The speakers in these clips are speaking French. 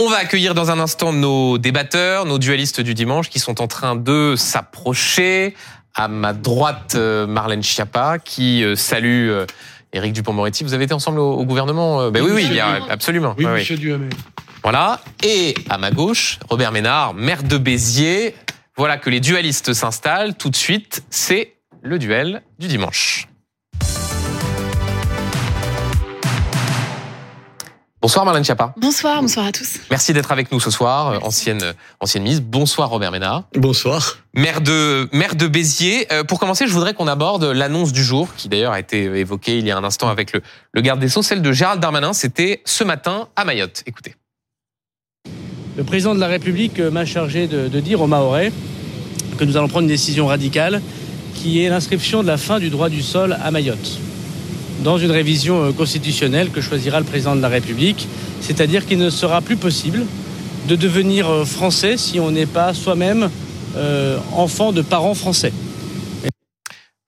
On va accueillir dans un instant nos débatteurs, nos dualistes du dimanche qui sont en train de s'approcher. À ma droite, euh, Marlène Schiappa qui euh, salue euh, Éric Dupont-Moretti. Vous avez été ensemble au, gouvernement Ben oui, oui, il y a, absolument. Oui, Duhamel. Voilà. Et à ma gauche, Robert Ménard, maire de Béziers. Voilà que les dualistes s'installent. Tout de suite, c'est le duel du dimanche. Bonsoir Marlène Schiappa. Bonsoir, bonsoir à tous. Merci d'être avec nous ce soir, ancienne ancienne mise. Bonsoir Robert Ménard. Bonsoir. Maire de maire de Béziers. Euh, pour commencer, je voudrais qu'on aborde l'annonce du jour, qui d'ailleurs a été évoquée il y a un instant avec le, le garde des Sceaux, celle de Gérald Darmanin. C'était ce matin à Mayotte. Écoutez. Le président de la République m'a chargé de, de dire aux Mahorais que nous allons prendre une décision radicale, qui est l'inscription de la fin du droit du sol à Mayotte dans une révision euh, constitutionnelle que choisira le président de la République, c'est-à-dire qu'il ne sera plus possible de devenir euh, français si on n'est pas soi-même euh, enfant de parents français.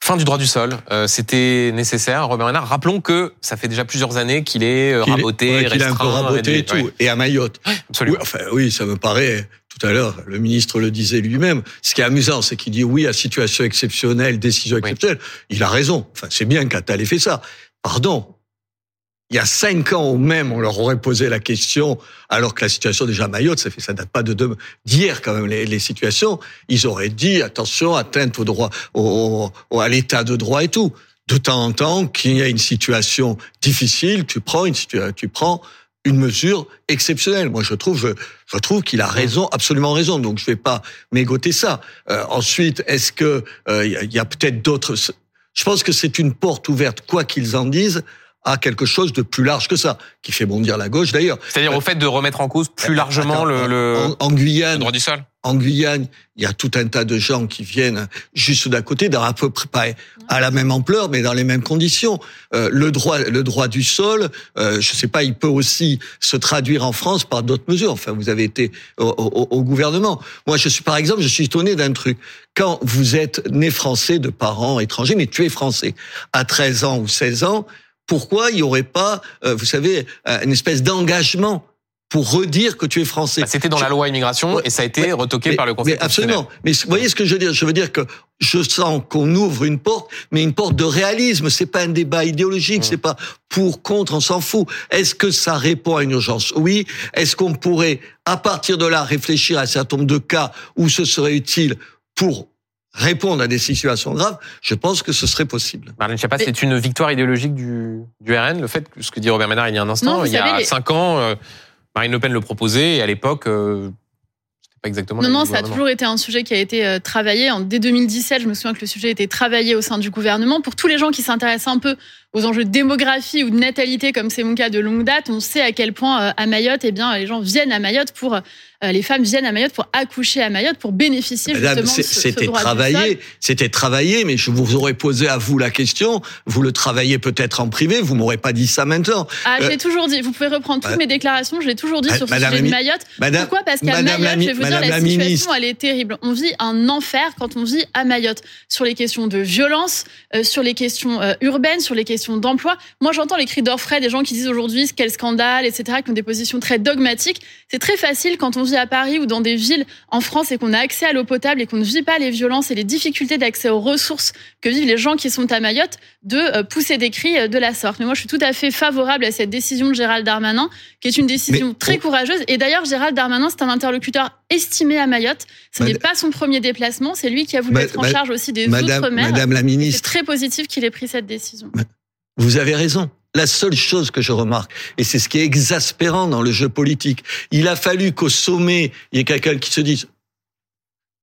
Fin du droit du sol, euh, c'était nécessaire. Robert Ménard, rappelons que ça fait déjà plusieurs années qu'il est euh, raboté, est, ouais, qu'il est un peu raboté et tout, ouais. et à Mayotte. absolument. Oui, enfin, oui, ça me paraît. Tout à l'heure, le ministre le disait lui-même. Ce qui est amusant, c'est qu'il dit oui à situation exceptionnelle, décision exceptionnelle. Oui. Il a raison. Enfin, c'est bien qu'Attal ait fait ça. Pardon, il y a cinq ans au même, on leur aurait posé la question, alors que la situation déjà à Mayotte, ça fait, ça date pas de d'hier quand même les, situations. Ils auraient dit attention, atteinte au droit, au, à l'état de droit et tout. De temps en temps, qu'il y a une situation difficile, tu prends une tu prends une mesure exceptionnelle. Moi, je trouve, je, trouve qu'il a raison, absolument raison. Donc, je vais pas mégoter ça. Euh, ensuite, est-ce que il euh, a, y a peut-être d'autres Je pense que c'est une porte ouverte, quoi qu'ils en disent à quelque chose de plus large que ça, qui fait bondir la gauche d'ailleurs. C'est-à-dire euh, au fait de remettre en cause plus largement attends, le, le, en, en Guyane, le droit du sol. En Guyane, il y a tout un tas de gens qui viennent juste d'à côté, dans à peu près pas à la même ampleur, mais dans les mêmes conditions. Euh, le droit, le droit du sol, euh, je sais pas, il peut aussi se traduire en France par d'autres mesures. Enfin, vous avez été au, au, au, gouvernement. Moi, je suis par exemple, je suis étonné d'un truc. Quand vous êtes né français de parents étrangers, mais tu es français à 13 ans ou 16 ans pourquoi il n'y aurait pas, euh, vous savez, une espèce d'engagement pour redire que tu es français? Bah, C'était dans la loi immigration ouais, et ça a été retoqué mais, par le Conseil mais Absolument. Mais vous voyez ce que je veux dire? Je veux dire que je sens qu'on ouvre une porte, mais une porte de réalisme. C'est pas un débat idéologique. Mmh. C'est pas pour contre. On s'en fout. Est-ce que ça répond à une urgence? Oui. Est-ce qu'on pourrait, à partir de là, réfléchir à un certain nombre de cas où ce serait utile pour répondre à des situations graves, je pense que ce serait possible. Marlène Schiappa, c'est une victoire idéologique du, du RN, le fait que ce que dit Robert Ménard il y a un instant, non, il y a les... cinq ans, euh, Marine Le Pen le proposait et à l'époque, euh, c'était pas exactement. Non, non, ça a toujours été un sujet qui a été euh, travaillé. En, dès 2017, je me souviens que le sujet a été travaillé au sein du gouvernement. Pour tous les gens qui s'intéressent un peu aux enjeux de démographie ou de natalité, comme c'est mon cas de longue date, on sait à quel point euh, à Mayotte, eh bien, les gens viennent à Mayotte pour euh, les femmes viennent à Mayotte pour accoucher à Mayotte pour bénéficier Madame, justement C'était ce, ce travaillé, c'était travaillé, mais je vous aurais posé à vous la question. Vous le travaillez peut-être en privé, vous m'aurez pas dit ça maintenant. Ah, euh, j'ai toujours dit. Vous pouvez reprendre toutes euh, mes déclarations. Je l'ai toujours dit sur ce sujet de Mayotte. Madame, Pourquoi? Parce qu'à Mayotte, la, je vais vous Madame dire, la, la situation, ministre. elle est terrible. On vit un enfer quand on vit à Mayotte sur les questions de violence, sur les questions urbaines, sur les questions d'emploi. Moi, j'entends les cris d'orfraie des gens qui disent aujourd'hui quel scandale, etc., qui ont des positions très dogmatiques. C'est très facile quand on vit à Paris ou dans des villes en France et qu'on a accès à l'eau potable et qu'on ne vit pas les violences et les difficultés d'accès aux ressources que vivent les gens qui sont à Mayotte, de euh, pousser des cris de la sorte. Mais moi, je suis tout à fait favorable à cette décision de Gérald Darmanin, qui est une décision Mais, très courageuse. Et d'ailleurs, Gérald Darmanin, c'est un interlocuteur estimé à Mayotte. Ce n'est pas son premier déplacement. C'est lui qui a voulu Ma, être en charge aussi des Madame, outre-mer. Madame la ministre. C'est très positif qu'il ait pris cette décision. Vous avez raison. La seule chose que je remarque, et c'est ce qui est exaspérant dans le jeu politique, il a fallu qu'au sommet, il y ait quelqu'un qui se dise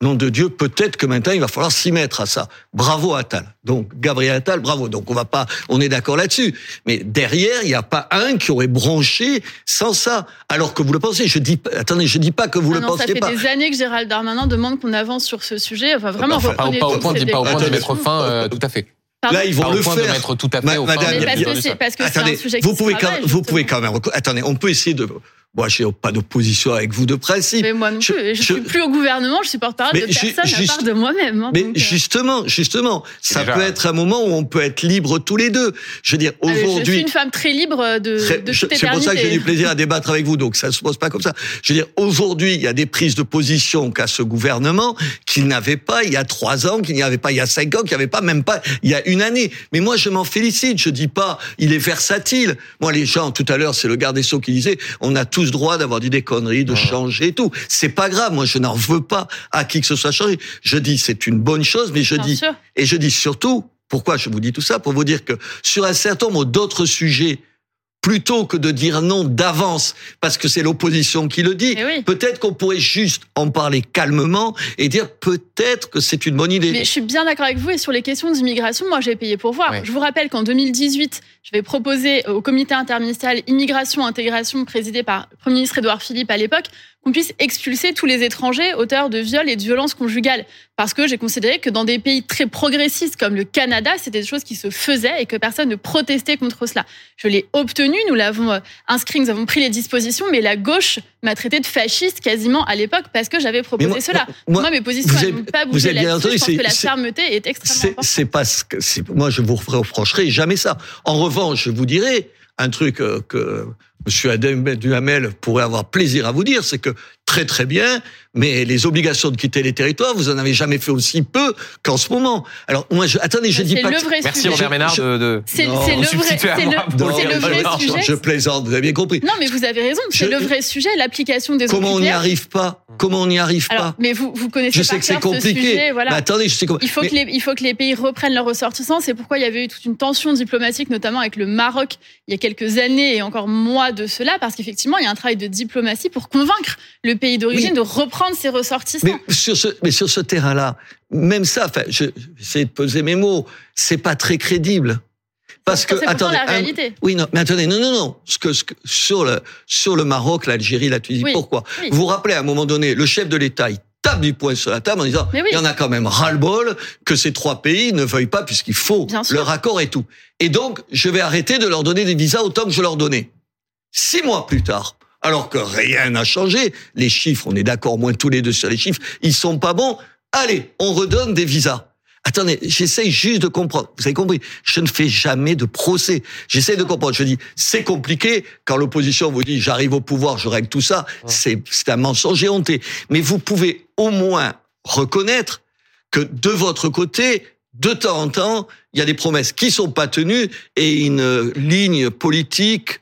nom de Dieu, peut-être que maintenant il va falloir s'y mettre à ça. Bravo Attal. Donc Gabriel Attal, bravo. Donc on va pas, on est d'accord là-dessus. Mais derrière, il n'y a pas un qui aurait bronché sans ça. Alors que vous le pensez. Je dis, attendez, je dis pas que vous ah le non, pensez pas. Ça fait des années que Gérald Darmanin demande qu'on avance sur ce sujet. Enfin vraiment, enfin, pas, pas, au point, pas au point de mettre fin, euh, tout à fait. Pardon Là, ils vont le point faire. De mettre tout à fait Ma, au Madame, mais parce que c'est parce que attendez, un sujet vous qui pouvez se quand, travaille, vous pouvez quand même. Attendez, on peut essayer de Moi, j'ai pas d'opposition avec vous de principe. Mais moi non Je- plus. Je, je- suis plus au gouvernement, je supporte parole de personne à juste- part de moi-même. hein, Mais donc, euh, justement, justement, ça déjà- peut être un moment où on peut être libre tous les deux. Je veux dire, mais Je suis aujourd'hui, une femme très libre de, Très- de je- toute C'est pour ça que j'ai du plaisir à débattre avec vous, donc ça se pose pas comme ça. Je veux dire, aujourd'hui, il y a des prises de position qu'a ce gouvernement qu'il n'avait pas il y a trois ans, qu'il n'y avait pas il y a cinq ans, qu'il n'y avait pas même pas il y a une année. Mais moi, je m'en félicite. Je dis pas, il est versatile. Moi, les gens, tout à l'heure, c'est le garde des Sceaux qui disait, on a tous droit d'avoir dit des conneries, de changer et tout. C'est pas grave. Moi, je n'en veux pas à qui que ce soit changé. Je dis, c'est une bonne chose, mais je Bien dis, sûr. et je dis surtout, pourquoi je vous dis tout ça? Pour vous dire que sur un certain nombre d'autres sujets, plutôt que de dire non d'avance, parce que c'est l'opposition qui le dit, Eh oui. peut-être qu'on pourrait juste en parler calmement et dire peut-être que c'est une bonne idée. Mais je suis bien d'accord avec vous et sur les questions d'immigration, moi j'ai payé pour voir. Oui. Je vous rappelle qu'en 2018, je vais proposer au comité interministériel immigration intégration présidé par le Premier ministre Édouard Philippe à l'époque qu'on puisse expulser tous les étrangers auteurs de viols et de violences conjugales parce que j'ai considéré que dans des pays très progressistes comme le Canada, c'était des choses qui se faisaient et que personne ne protestait contre cela. Je l'ai obtenu, nous l'avons euh, inscrit, nous avons pris les dispositions, mais la gauche m'a traité de fasciste quasiment à l'époque parce que j'avais proposé moi- cela. moi- Moi, mes positions n'ont pas vous bougé avez bien là-dessus. entendu, Je pense que la fermeté est extrêmement C'est importante. c'est pas ce que. Moi, je vous reprocherai jamais ça. En revanche, je vous dirai un truc euh, que Monsieur Adem Duhamel pourrait avoir plaisir à vous dire, c'est que très très bien, mais les obligations de quitter les territoires, vous en avez jamais fait aussi peu qu'en ce moment. Alors moi, je, attendez, je dis C'est pas le que- vrai Merci sujet. Robert Ménard Je- de, de C'est le vrai, c'est le, c'est le vrai non, sujet. Je plaisante, vous avez bien compris. Non, mais vous avez raison. C'est Je- le vrai sujet, l'application des Comment on n'y arrive pas? Comment on n'y arrive Alors, pas? mais vous, vous connaissez Je sais par que c'est ce sujet, voilà. Mais attendez, je sais comment. Il faut, mais- que les, il faut que les pays reprennent leurs ressortissants. C'est pourquoi il y avait eu toute une tension diplomatique, notamment avec le Maroc, il y a quelques années et encore mois de cela, parce qu'effectivement, il y a un travail de diplomatie pour convaincre le pays d'origine Oui. de reprendre ses ressortissants. Mais sur ce, mais sur ce terrain-là, même ça, enfin, je vais essayer de peser mes mots, c'est pas très crédible. Parce que, c'est pourtant attendez, la un- réalité. oui, non, mais attendez, non, non, non. Ce que, ce que- sur le, sur le Maroc, l'Algérie, la Tunisie, Oui, pourquoi? oui. Vous vous rappelez, à un moment donné, le chef de l'État, il tape du poing sur la table en disant, oui. il y en a quand même ras-le-bol que ces trois pays ne veuillent pas puisqu'il faut Bien sûr. leur accord et tout. Et donc, je vais arrêter de leur donner des visas autant que je leur donnais. Six mois plus tard, alors que rien n'a changé, les chiffres, on est d'accord, moins tous les deux sur les chiffres, ils sont pas bons. Allez, on redonne des visas. Attendez, j'essaye juste de comprendre. Vous avez compris? Je ne fais jamais de procès. J'essaie de comprendre. Je dis, c'est compliqué. Quand l'opposition vous dit, j'arrive au pouvoir, je règle tout ça, c'est c'est un mensonge et honté. Mais vous pouvez au moins reconnaître que de votre côté, de temps en temps, il y a des promesses qui sont pas tenues et une ligne politique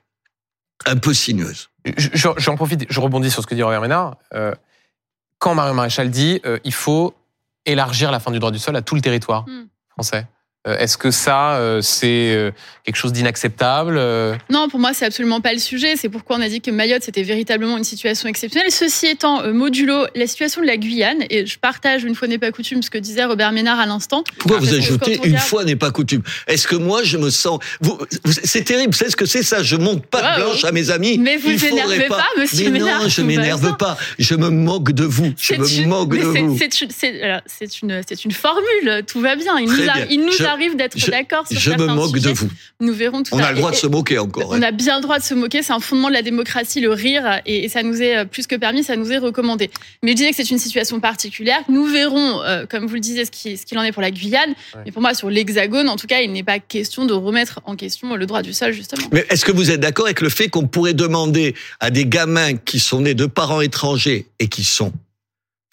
un peu sinueuse. Je- je- J'en profite, je rebondis sur ce que dit Robert Ménard. Euh, quand Marion Maréchal dit euh, il faut élargir la fin du droit du sol à tout le territoire Hmm. français, euh, est-ce que ça, euh, c'est euh, quelque chose d'inacceptable euh Non, pour moi, c'est absolument pas le sujet. C'est pourquoi on a dit que Mayotte, c'était véritablement une situation exceptionnelle. Ceci étant, euh, modulo la situation de la Guyane, et je partage une fois n'est pas coutume ce que disait Robert Ménard à l'instant. Pourquoi vous ajoutez une regarde- fois n'est pas coutume? Est-ce que moi je me sens vous, c'est terrible, c'est ce que c'est ça, je monte pas Ouais, de blanche ouais. à mes amis. Mais vous Il faudrait énervez pas, monsieur Mais Ménard, non, je m'énerve pas, je me moque de vous, je me une- moque mais de vous. c'est une- formule, tout va bien. Il Très nous, a- bien. il nous Je- arrive d'être je- d'accord sur Je me moque de vous. Nous verrons tout On a le droit de se moquer encore. On a bien le droit de se moquer, c'est un fondement de la démocratie, le rire, et, et ça nous est euh, plus que permis, ça nous est recommandé. Mais je disais que c'est une situation particulière. Nous verrons, euh, comme vous le disiez, ce qui- ce qu'il en est pour la Guyane. Ouais. Mais pour moi, sur l'Hexagone, en tout cas, il n'est pas question de remettre en question le droit du sol, justement. Mais est-ce que vous êtes d'accord avec le fait qu'on pourrait demander à des gamins qui sont nés de parents étrangers et qui sont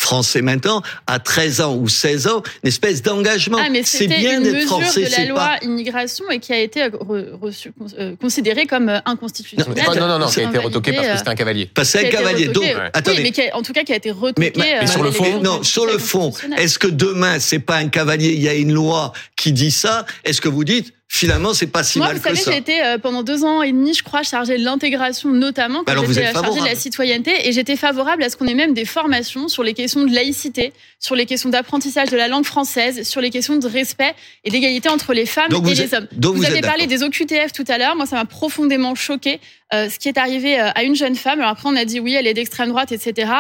français maintenant, à 13 ans ou 16 ans, une espèce d'engagement Ah, mais C'est bien une d'être mesure français, de la c'est loi pas... immigration et qui a été euh, re- reçue- euh, considérée comme euh, inconstitutionnelle. Oh, Non, non, non, qui a été retoqué parce que c'était un cavalier. Parce que c'est un cavalier. Donc, attendez. Oui, mais qui a- en tout cas, qui a été retoqué. Mais, mais euh, sur le par fond- non, sur le fond, est-ce que demain c'est pas un cavalier Il y a une loi qui dit ça? Est-ce que vous dites finalement c'est pas si Moi, mal vous que savez, ça j'ai été euh, pendant deux ans et demi, je crois, chargée de l'intégration, notamment quand alors vous j'étais euh, chargée de la citoyenneté, et j'étais favorable à ce qu'on ait même des formations sur les questions de laïcité, sur les questions d'apprentissage de la langue française, sur les questions de respect et d'égalité entre les femmes Donc et les êtes- hommes. donc vous vous avez parlé des OQTF tout à l'heure. Moi, ça m'a profondément choqué euh, ce qui est arrivé euh, à une jeune femme. Alors après, on a dit oui, elle est d'extrême droite, etc.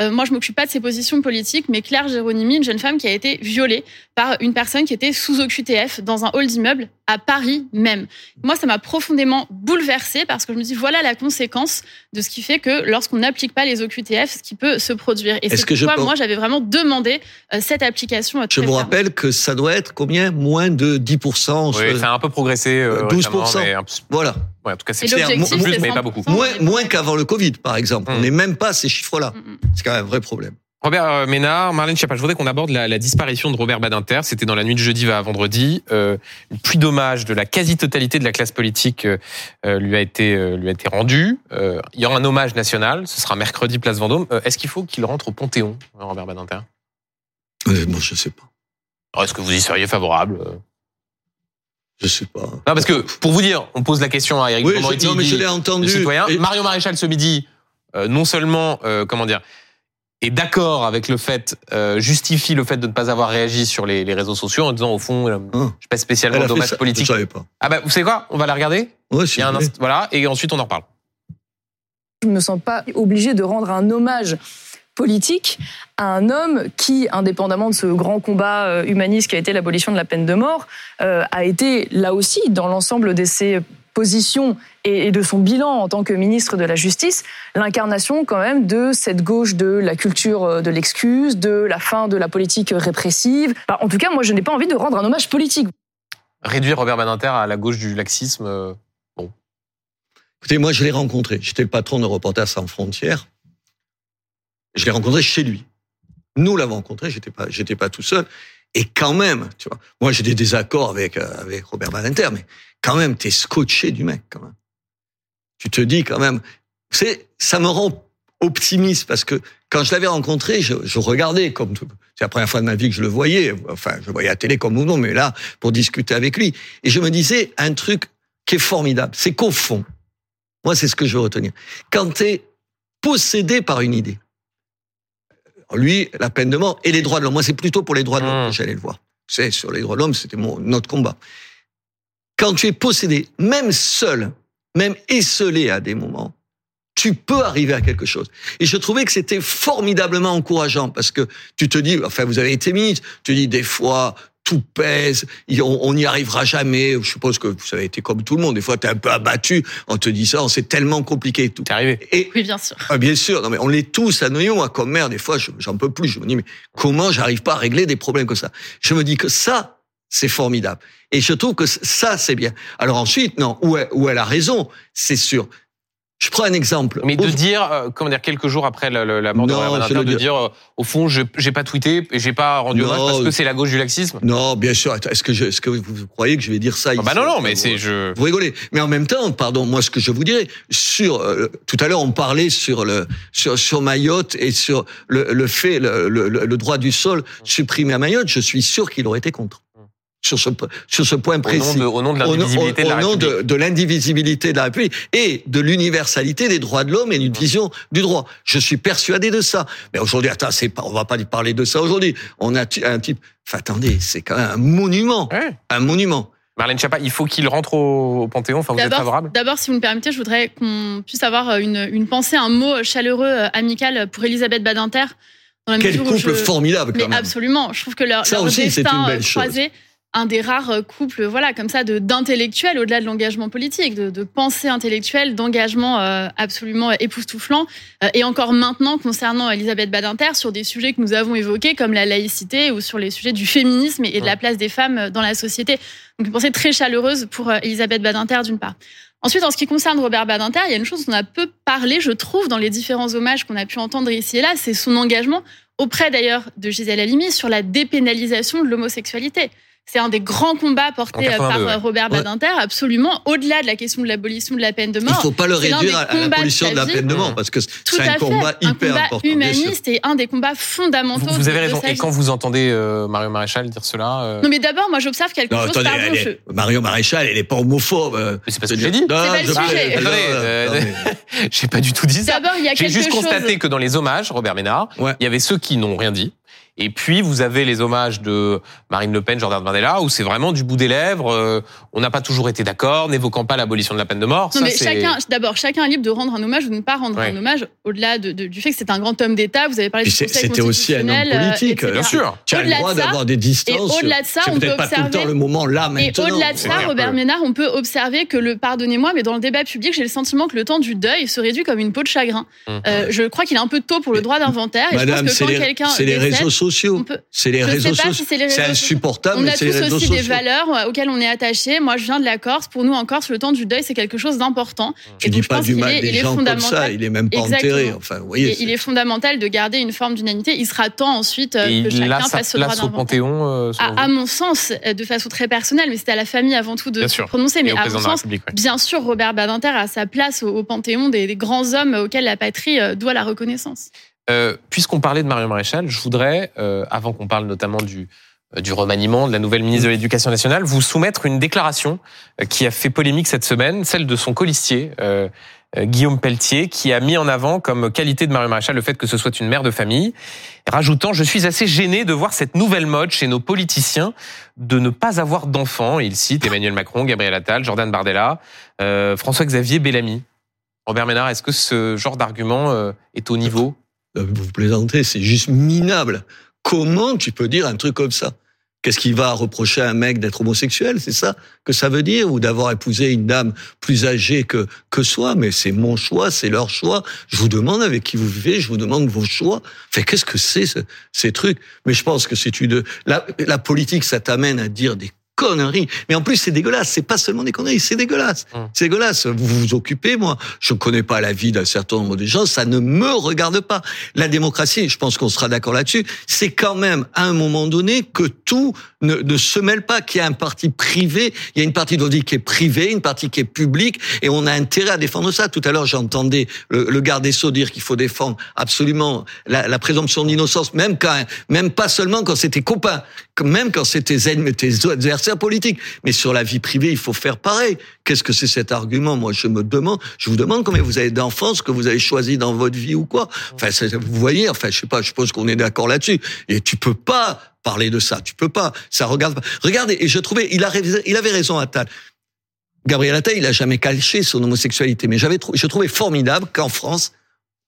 Euh, moi, je m'occupe pas de ses positions politiques, mais Claire Géronimi, une jeune femme qui a été violée par une personne qui était sous OQTF dans un hall d'immeuble à Paris même. Moi, ça m'a profondément bouleversée parce que je me dis voilà la conséquence de ce qui fait que lorsqu'on n'applique pas les OQTF, ce qui peut se produire. Et c'est pourquoi moi, j'avais vraiment demandé euh, cette application. je vous rappelle que ça doit être combien? Moins de 10%. Oui, ça a un peu peu 12%. Euh, voilà. Ouais, en tout cas, c'est plus, mais pas beaucoup. Moins, moins qu'avant le Covid, par exemple. On mm. n'est même pas à ces chiffres-là. Mm, mm. C'est quand même un vrai problème. Robert euh, Ménard, Marlène Schiappa, je voudrais qu'on aborde la, disparition de Robert Badinter. C'était dans la nuit de jeudi à vendredi. Euh, une pluie d'hommage de la quasi-totalité de la classe politique euh, lui a été lui a été rendue. il y aura un hommage national. Ce sera mercredi, place Vendôme. Est-ce qu'il faut qu'il rentre au Panthéon, Robert Badinter? Moi, je sais pas. Est-ce que vous y seriez favorable je sais pas. Non, parce que pour vous dire, on pose la question à Eric oui, non, mais je l'ai entendu. Citoyen. Mario Maréchal ce midi, euh, non seulement, euh, comment dire, est d'accord avec le fait, euh, justifie le fait de ne pas avoir réagi sur les, les réseaux sociaux en disant au fond, euh, ah. je suis pas spécialement dommage politique. Je savais pas. Ah bah vous savez quoi? On va la regarder. Ouais, Il y a un voilà, et ensuite on en reparle. Je me sens pas obligé de rendre un hommage politique à un homme qui, indépendamment de ce grand combat euh, humaniste qui a été l'abolition de la peine de mort, euh, a été là aussi, dans l'ensemble de ses positions et de son bilan en tant que ministre de la Justice, l'incarnation quand même de cette gauche de la culture euh, de l'excuse, de la fin de la politique répressive. en tout cas, moi, je n'ai pas envie de rendre un hommage politique. Réduire Robert Badinter à la gauche du laxisme, bon. Écoutez, moi, je l'ai rencontré. J'étais le patron de Reporters sans frontières. Je l'ai rencontré chez lui. Nous l'avons rencontré, j'étais pas, j'étais pas tout seul. Et quand même, tu vois, moi j'ai des désaccords avec euh, avec Robert Badinter, mais quand même, t'es scotché du mec, quand même. Tu te dis quand même, c'est, ça me rend optimiste parce que quand je l'avais rencontré, je, je regardais comme c'est la première fois de ma vie que je le voyais. Enfin, je le voyais à télé comme ou non, mais là pour discuter avec lui. Et je me disais un truc qui est formidable, c'est qu'au fond, moi c'est ce que je veux retenir. Quand t'es possédé par une idée, lui, la peine de mort et les droits de l'homme. Moi, c'est plutôt pour les droits de l'homme mmh. que j'allais le voir. C'est sur les droits de l'homme, c'était mon notre combat. Quand tu es possédé, même seul, même esselé à des moments, tu peux arriver à quelque chose. Et je trouvais que c'était formidablement encourageant parce que tu te dis, enfin, vous avez été ministre, tu dis des fois, tout pèse, on n'y arrivera jamais. Je suppose que ça a été comme tout le monde. Des fois, tu es un peu abattu en te disant, c'est tellement compliqué. Tout. C'est arrivé. Et, oui, bien sûr. Ah, bien sûr. Non, mais on est tous à Noyon. Moi, comme mère, des fois, j'en peux plus. Je me dis, mais comment j'arrive pas à régler des problèmes comme ça? Je me dis que ça, c'est formidable. Et je trouve que ça, c'est bien. Alors ensuite, non, où où elle a raison, c'est sûr. Je prends un exemple. Mais de dire, euh, comment dire, quelques jours après la, la mort de de dire, euh, au fond, je j'ai pas tweeté et j'ai pas rendu hommage parce que c'est la gauche du laxisme. Non, bien sûr. Est-ce que est-ce que vous croyez que je vais dire ça ah Bah non, non, mais c'est je. Vous rigolez. Mais en même temps, pardon, moi, ce que je vous dirais sur euh, tout à l'heure, on parlait sur le sur sur Mayotte et sur le, le fait le, le, le droit du sol supprimé à Mayotte. Je suis sûr qu'il aurait été contre sur ce, sur ce point précis. Au nom de, l'indivisibilité de de, de l'indivisibilité de la République et de l'universalité des droits de l'homme et d'une vision du droit. Je suis persuadé de ça. Mais aujourd'hui, attends, c'est pas, on va pas parler de ça aujourd'hui. On a un type, enfin, attendez, c'est quand même un monument. Un monument. Marlène Schiappa, il faut qu'il rentre au, Panthéon. Enfin, vous êtes favorable? D'abord, si vous me permettez, je voudrais qu'on puisse avoir une, une pensée, un mot chaleureux, euh, amical pour Elisabeth Badinter. Dans la Quel couple formidable, quand mais Absolument. Je trouve que leur, ça leur aussi, destin une belle croisé, un des rares couples, voilà, comme ça, d'intellectuels au-delà de l'engagement politique, de, de pensée intellectuelle, d'engagement euh, absolument époustouflant. Euh, et encore maintenant, concernant Elisabeth Badinter, sur des sujets que nous avons évoqués, comme la laïcité ou sur les sujets du féminisme et de la place des femmes dans la société. Donc, une pensée très chaleureuse pour euh, Elisabeth Badinter, d'une part. Ensuite, en ce qui concerne Robert Badinter, il y a une chose dont on a peu parlé, je trouve, dans les différents hommages qu'on a pu entendre ici et là, c'est son engagement auprès d'ailleurs de Gisèle Halimi sur la dépénalisation de l'homosexualité. C'est un des grands combats portés euh, par euh, Robert Badinter, absolument, au-delà de la question de l'abolition de la peine de mort. Il ne faut pas le réduire à l'abolition de la peine de mort, parce que c'est un combat hyper un combat humaniste et un des combats fondamentaux. Vous, avez raison. Et quand vous entendez euh, Mario Maréchal dire cela Non, mais d'abord, moi, j'observe quelque chose. Attendez, pardon, Mario Maréchal, elle n'est pas homophobe. C'est pas ce que j'ai dit. C'est pas le sujet. J'ai pas du tout dit ça. D'abord, il y a J'ai juste constaté que dans les hommages, Robert Ménard, il y avait ceux qui n'ont rien dit Et puis vous avez les hommages de Marine Le Pen, Jordan Bardella, où c'est vraiment du bout des lèvres. euh, on n'a pas toujours été d'accord, n'évoquant pas l'abolition de la peine de mort. Non, Ça, mais chacun, d'abord, chacun est libre de rendre un hommage ou de ne pas rendre Ouais. un hommage, au-delà de- de- du fait que c'est un grand homme d'État. Vous avez parlé Puis du Conseil c'était aussi un homme euh, politique. Bien sûr. Tu as le Au-delà droit de ça- d'avoir des distances. au-delà de ça, on peut pas tout le observer- temps le moment là Et maintenant. au-delà de ça, Robert peu. Ménard, on peut observer que le, pardonnez-moi, mais dans le débat public, j'ai le sentiment que le temps du deuil se réduit comme une peau de chagrin. Hum. Euh, je crois qu'il est un peu tôt pour le droit d'inventaire. Et Madame, je pense c'est que quand les, quelqu'un c'est les décède, réseaux sociaux. on peut- C'est les Je sais réseaux pas sociaux. si c'est les C'est réseaux sociaux. insupportable, On mais a c'est les tous aussi sociaux. des valeurs euh, auxquelles on est attaché. Moi, je viens de la Corse. Pour nous, en Corse, le temps du deuil, c'est quelque chose d'important. Tu Et dis donc, je pas pense du qu'il mal est- des il est gens comme ça. fondamental. Il est même pas Exactement. enterré. Enfin, vous voyez. Il est fondamental de garder une forme d'unanité. Il sera temps ensuite euh, Et que il chacun a sa fasse ce droit place au. Panthéon. euh, À, à mon sens, euh, de façon très personnelle, mais c'était à la famille avant tout de Bien se sûr. prononcer. Mais à mon sens, ouais. bien sûr, Robert Badinter a sa place au, au panthéon des, des grands hommes auxquels la patrie doit la reconnaissance. Euh, Puisqu'on parlait de Marion Maréchal, je voudrais, euh, avant qu'on parle notamment du, euh, du remaniement de la nouvelle ministre de l'Éducation nationale, vous soumettre une déclaration euh, qui a fait polémique cette semaine, celle de son colistier, euh, Guillaume Pelletier, qui a mis en avant comme qualité de Marion Maréchal le fait que ce soit une mère de famille, rajoutant « Je suis assez gêné de voir cette nouvelle mode chez nos politiciens de ne pas avoir d'enfants ». Il cite Emmanuel Macron, Gabriel Attal, Jordan Bardella, euh, François-Xavier Bellamy. Robert Ménard, est-ce que ce genre d'argument est au niveau Vous plaisantez, c'est juste minable. Comment tu peux dire un truc comme ça? Qu'est-ce qu'il va reprocher à un mec d'être homosexuel C'est ça que ça veut dire? Ou d'avoir épousé une dame plus âgée que, que soi? Mais c'est mon choix, c'est leur choix. Je vous demande avec qui vous vivez, je vous demande vos choix. Enfin, qu'est-ce que c'est ce- ces trucs? Mais je pense que c'est une... La, la politique, ça t'amène à dire des conneries. Mais en plus, c'est dégueulasse. C'est pas seulement des conneries, c'est dégueulasse. Hum. C'est dégueulasse. Vous vous occupez, moi. Je connais pas la vie d'un certain nombre de gens. Ça ne me regarde pas. La démocratie, je pense qu'on sera d'accord là-dessus, c'est quand même, à un moment donné, que tout ne, ne se mêle pas, qu'il y a un parti privé, il y a une partie de qui est privée, une partie qui est publique, et on a intérêt à défendre ça. Tout à l'heure, j'entendais le, le garde des Sceaux dire qu'il faut défendre absolument la, la présomption d'innocence, même quand, même pas seulement quand c'était copain, même quand c'était tes, tes adversaires politiques. Mais sur la vie privée, il faut faire pareil. Qu'est-ce que c'est cet argument? Moi, je me demande, je vous demande combien vous avez d'enfants, ce que vous avez choisi dans votre vie ou quoi. Enfin, vous voyez, enfin, je sais pas, je suppose qu'on est d'accord là-dessus. Et tu peux pas parler de ça, tu peux pas. Ça regarde pas. Regardez, et je trouvais, il, a, il avait raison, Attal. Gabriel Attal, il a jamais caché son homosexualité, mais j'avais, je trouvais formidable qu'en France,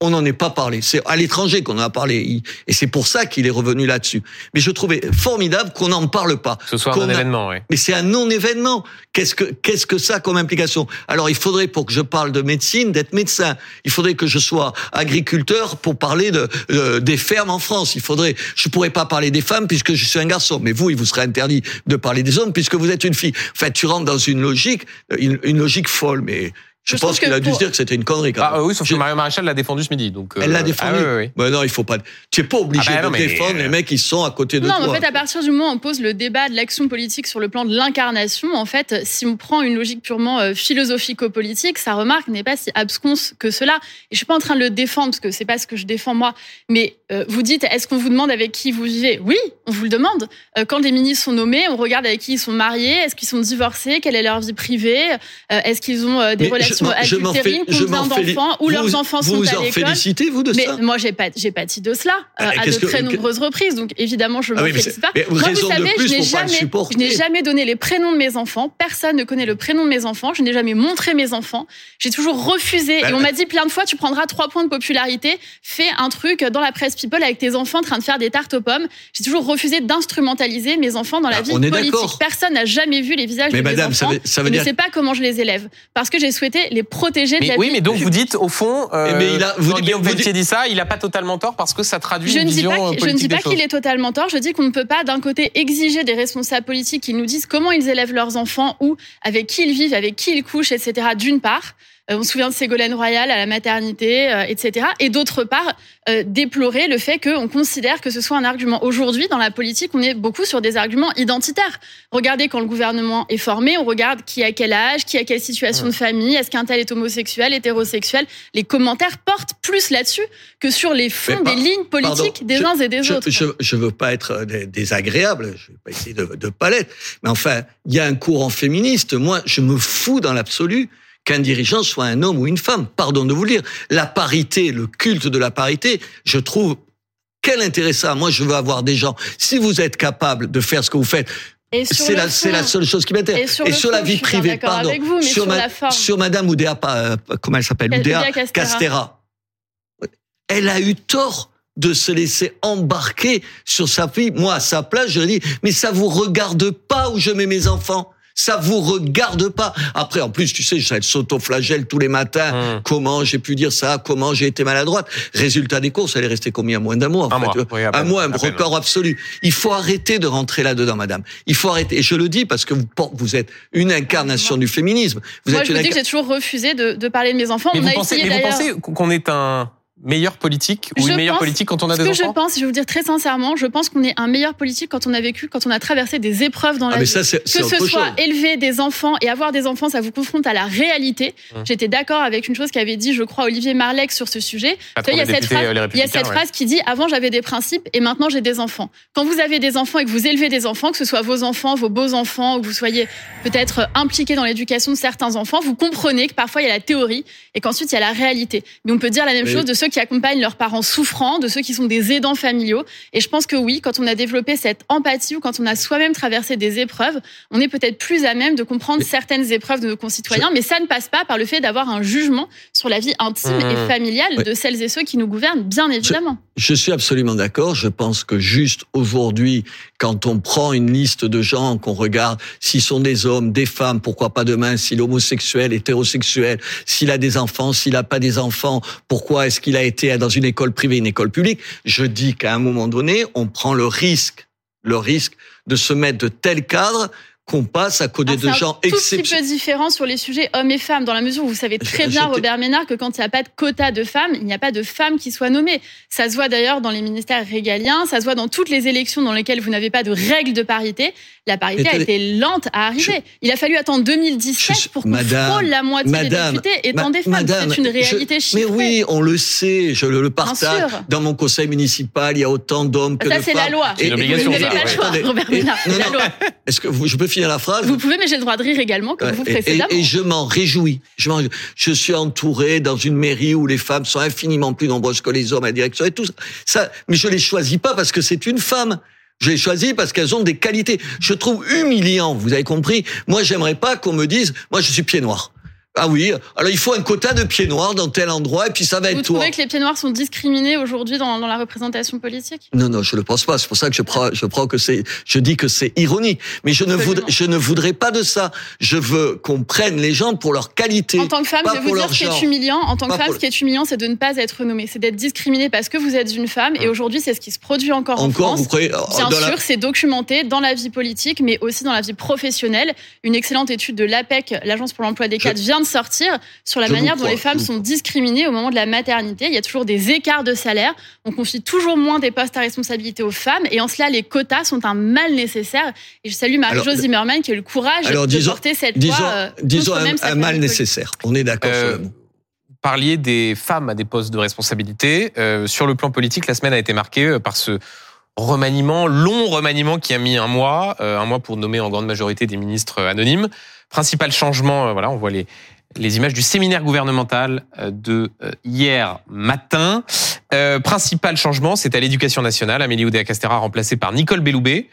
on n'en ait pas parlé. C'est à l'étranger qu'on en a parlé, et c'est pour ça qu'il est revenu là-dessus. Mais je trouvais formidable qu'on n'en parle pas. Ce soit Qu'on un a- événement, oui. mais c'est un non-événement. Qu'est-ce que qu'est-ce que ça comme implication? Alors il faudrait pour que je parle de médecine d'être médecin. Il faudrait que je sois agriculteur pour parler de euh, des fermes en France. Il faudrait je pourrais pas parler des femmes puisque je suis un garçon. Mais vous, il vous serait interdit de parler des hommes puisque vous êtes une fille. Enfin, tu rentres dans une logique une, une logique folle. Mais je, pense qu'il a dû pour- se dire que c'était une connerie. Quand Ah même. euh, oui, sauf Je- que Mario Maréchal l'a défendu ce midi. Donc, euh, Elle l'a défendu. Ah, oui, oui, oui. Ben non, il faut pas. Tu es pas obligé Ah bah de non, mais- défendre les mecs qui sont à côté de Non, toi. mais en fait, à partir du moment où on pose le débat de l'action politique sur le plan de l'incarnation, en fait, si on prend une logique purement euh, philosophico-politique, sa remarque n'est pas si absconce que cela. Et je suis pas en train de le défendre parce que c'est pas ce que je défends moi. Mais euh, vous dites, est-ce qu'on vous demande avec qui vous vivez? Oui, on vous le demande. Euh, quand les ministres sont nommés, on regarde avec qui ils sont mariés, est-ce qu'ils sont divorcés, quelle est leur vie privée, euh, est-ce qu'ils ont des Mais relations adultérines, combien d'enfants, ou vous- leurs enfants vous sont vous à en l'école. félicitez vous de Mais ça? moi, j'ai pas, j'ai dit de cela Ah, à de très que- nombreuses reprises. Donc évidemment, je Ah m'en oui, mais félicite pas. mais Moi, vous savez, plus je n'ai jamais, supporter. je n'ai jamais donné les prénoms de mes enfants. Personne ne connaît le prénom de mes enfants. Je n'ai jamais montré mes enfants. J'ai toujours refusé. Bah, et on m'a dit plein de fois, tu prendras trois points de popularité. Fais un truc dans la presse people avec tes enfants en train de faire des tartes aux pommes. J'ai toujours refusé d'instrumentaliser mes enfants dans la Ah, vie on est politique. Personne n'a jamais vu les visages Mais de madame, mes ça enfants. veut- ça veut et ne sait pas comment je les élève. Parce que j'ai souhaité les protéger de Mais, la oui, vie mais donc vous dites, au fond, euh, Eh ben, il a- vous quand dites- Guillaume vous Pelletier dit ça, il n'a pas totalement tort parce que ça traduit Je une ne dis vision pas, euh, qu'il- je ne dis pas qu'il est totalement tort. Je dis qu'on ne peut pas, d'un côté, exiger des responsables politiques qu'ils nous disent comment ils élèvent leurs enfants ou avec qui ils vivent, avec qui ils couchent, etc. D'une part. Euh, on se souvient de Ségolène Royal à la maternité, euh, etc. Et d'autre part, euh, déplorer le fait qu'on considère que ce soit un argument. Aujourd'hui, dans la politique, on est beaucoup sur des arguments identitaires. Regardez quand le gouvernement est formé, on regarde qui a quel âge, qui a quelle situation de famille, est-ce qu'un tel est homosexuel, hétérosexuel. Les commentaires portent plus là-dessus que sur les fonds par- des lignes politiques Pardon, des je- uns et des je, autres. Je, je veux pas être dé- désagréable, je vais pas essayer de, de pas l'être, mais enfin, il y a un courant féministe. Moi, je me fous dans l'absolu qu'un dirigeant soit un homme ou une femme. Pardon de vous le dire. La parité, le culte de la parité, je trouve quel intérêt ça Moi, je veux avoir des gens. Si vous êtes capable de faire ce que vous faites, sur c'est la, la seule chose qui m'intéresse. Et sur, fond, la vie privée, pardon. avec vous, mais sur, ma- la forme. sur Madame Oudéa, euh, comment elle s'appelle Oudéa Castera. Castera. Elle a eu tort de se laisser embarquer sur sa fille. Moi, à sa place, je dis, mais ça vous regarde pas où je mets mes enfants. Ça vous regarde pas. Après, en plus, tu sais, elle s'auto-flagelle tous les matins. Hum. Comment j'ai pu dire ça? Comment j'ai été maladroite? Résultat des courses, elle est restée combien? Moins d'un mois. en Un fait. mois, oui, à un peine, mois, un peine, record absolu. Il faut arrêter de rentrer là-dedans, madame. Il faut arrêter. Et je le dis parce que vous, êtes une incarnation du féminisme. Vous Moi, êtes je vous dis que j'ai toujours refusé de, de parler de mes enfants. Mais On vous a pensez, essayé mais vous d'ailleurs. pensez qu'on est un meilleur politique ou Je une meilleure pense- politique quand on a Ce des que je pense, je vais vous dire très sincèrement, je pense qu'on est un meilleur politique quand on a vécu, quand on a traversé des épreuves dans Ah, la mais vie. ça, que ce soit chose. élever des enfants et avoir des enfants, ça vous confronte à la réalité. Mmh. J'étais d'accord avec une chose qu'avait dit, je crois, Olivier Marleix sur ce sujet. Patron il y a des cette députés, phrase- euh, Il y a cette ouais. phrase qui dit avant j'avais des principes et maintenant j'ai des enfants. Quand vous avez des enfants et que vous élevez des enfants, que ce soit vos enfants, vos beaux enfants, ou que vous soyez peut-être impliqués dans l'éducation de certains enfants, vous comprenez que parfois il y a la théorie et qu'ensuite il y a la réalité. Mais on peut dire la même Mais- chose de ceux qui accompagnent leurs parents souffrants, de ceux qui sont des aidants familiaux. Et je pense que oui, quand on a développé cette empathie ou quand on a soi-même traversé des épreuves, on est peut-être plus à même de comprendre Mais- certaines épreuves de nos concitoyens. Mais ça ne passe pas par le fait d'avoir un jugement sur la vie intime Mmh. et familiale Ouais. de celles et ceux qui nous gouvernent, bien évidemment. Je suis absolument d'accord. Je pense que juste aujourd'hui, quand on prend une liste de gens, qu'on regarde s'ils sont des hommes, des femmes, pourquoi pas demain, s'il est homosexuel, hétérosexuel, s'il a des enfants, s'il n'a pas des enfants, pourquoi est-ce qu'il a été dans une école privée, une école publique, je dis qu'à un moment donné, on prend le risque, le risque de se mettre de tels cadres qu'on passe à côté Ah, de c'est un gens tout petit exceptionnels. peu différent sur les sujets hommes et femmes, dans la mesure où vous savez très Je- bien, Robert Ménard, que quand il n'y a pas de quota de femmes, il n'y a pas de femmes qui soient nommées. Ça se voit d'ailleurs dans les ministères régaliens, ça se voit dans toutes les élections dans lesquelles vous n'avez pas de règles de parité. La parité Mais a été lente à arriver. Il a fallu attendre 2017 Je- pour qu'on Madame, frôle la moitié Madame, des députés étant Ma- des femmes. Madame, C'est une je- réalité Mais chiffrée. oui, on le sait, je le, le partage. Dans mon conseil municipal, il y a autant d'hommes que Ça, de c'est femmes. la loi. C'est ça, n'avez pas le ouais. choix, Attendez. Robert Ménard. C'est la loi. Est-ce que vous- je peux finir la phrase Vous pouvez, mais j'ai le droit de rire également, comme vous Ouais, précédemment. Et, et je m'en réjouis. Je, m'en- je suis entouré dans une mairie où les femmes sont infiniment plus nombreuses que les hommes à la direction et tout ça. ça. Mais je les choisis pas parce que c'est une femme. Je les choisis parce qu'elles ont des qualités. Je trouve humiliant, vous avez compris. Moi, j'aimerais pas qu'on me dise, moi, je suis pied noir. Ah oui, alors il faut un quota de pieds noirs dans tel endroit et puis ça va Vous être toi. trouvez que les pieds noirs sont discriminés aujourd'hui dans, dans la représentation politique? Non, non, je ne pense pas. C'est pour ça que je prends, je prends que c'est, je dis que c'est ironique. Mais je ne voudrais, je ne voudrais pas de ça. Je veux qu'on prenne les gens pour leur qualité. En tant que femme, je vais vous dire ce qui est humiliant. En tant que femme, ce qui est humiliant, c'est de ne pas être nommée. C'est d'être discriminée parce que vous êtes une femme. Et aujourd'hui, c'est ce qui se produit encore, en Encore, France. vous croyez, Bien dans la- sûr, c'est documenté dans la vie politique, mais aussi dans la vie professionnelle. Une excellente étude de l'APEC, l'Agence pour l'emploi des Je- cadres, vient de sortir sur la Je manière dont crois, les femmes sont discriminées au moment de la maternité. Il y a toujours des écarts de salaire. On confie toujours moins des postes à responsabilité aux femmes. Et en cela, les quotas sont un mal nécessaire. Et je salue Marie-Jo Alors, Zimmermann qui a eu le courage alors, de disons- porter cette disons, loi euh, disons un, même un certaines mal nécessaire. On est d'accord sur Euh, le mot. Vous parliez des femmes à des postes de responsabilité. Euh, sur le plan politique, la semaine a été marquée euh, par ce remaniement, long remaniement qui a mis un mois, euh, un mois pour nommer en grande majorité des ministres anonymes. Principal changement, euh, voilà, on voit les les images du séminaire gouvernemental euh, de euh, hier matin. Euh, principal changement, c'est à l'éducation nationale. Amélie Oudéa-Castéra remplacée par Nicole Belloubet.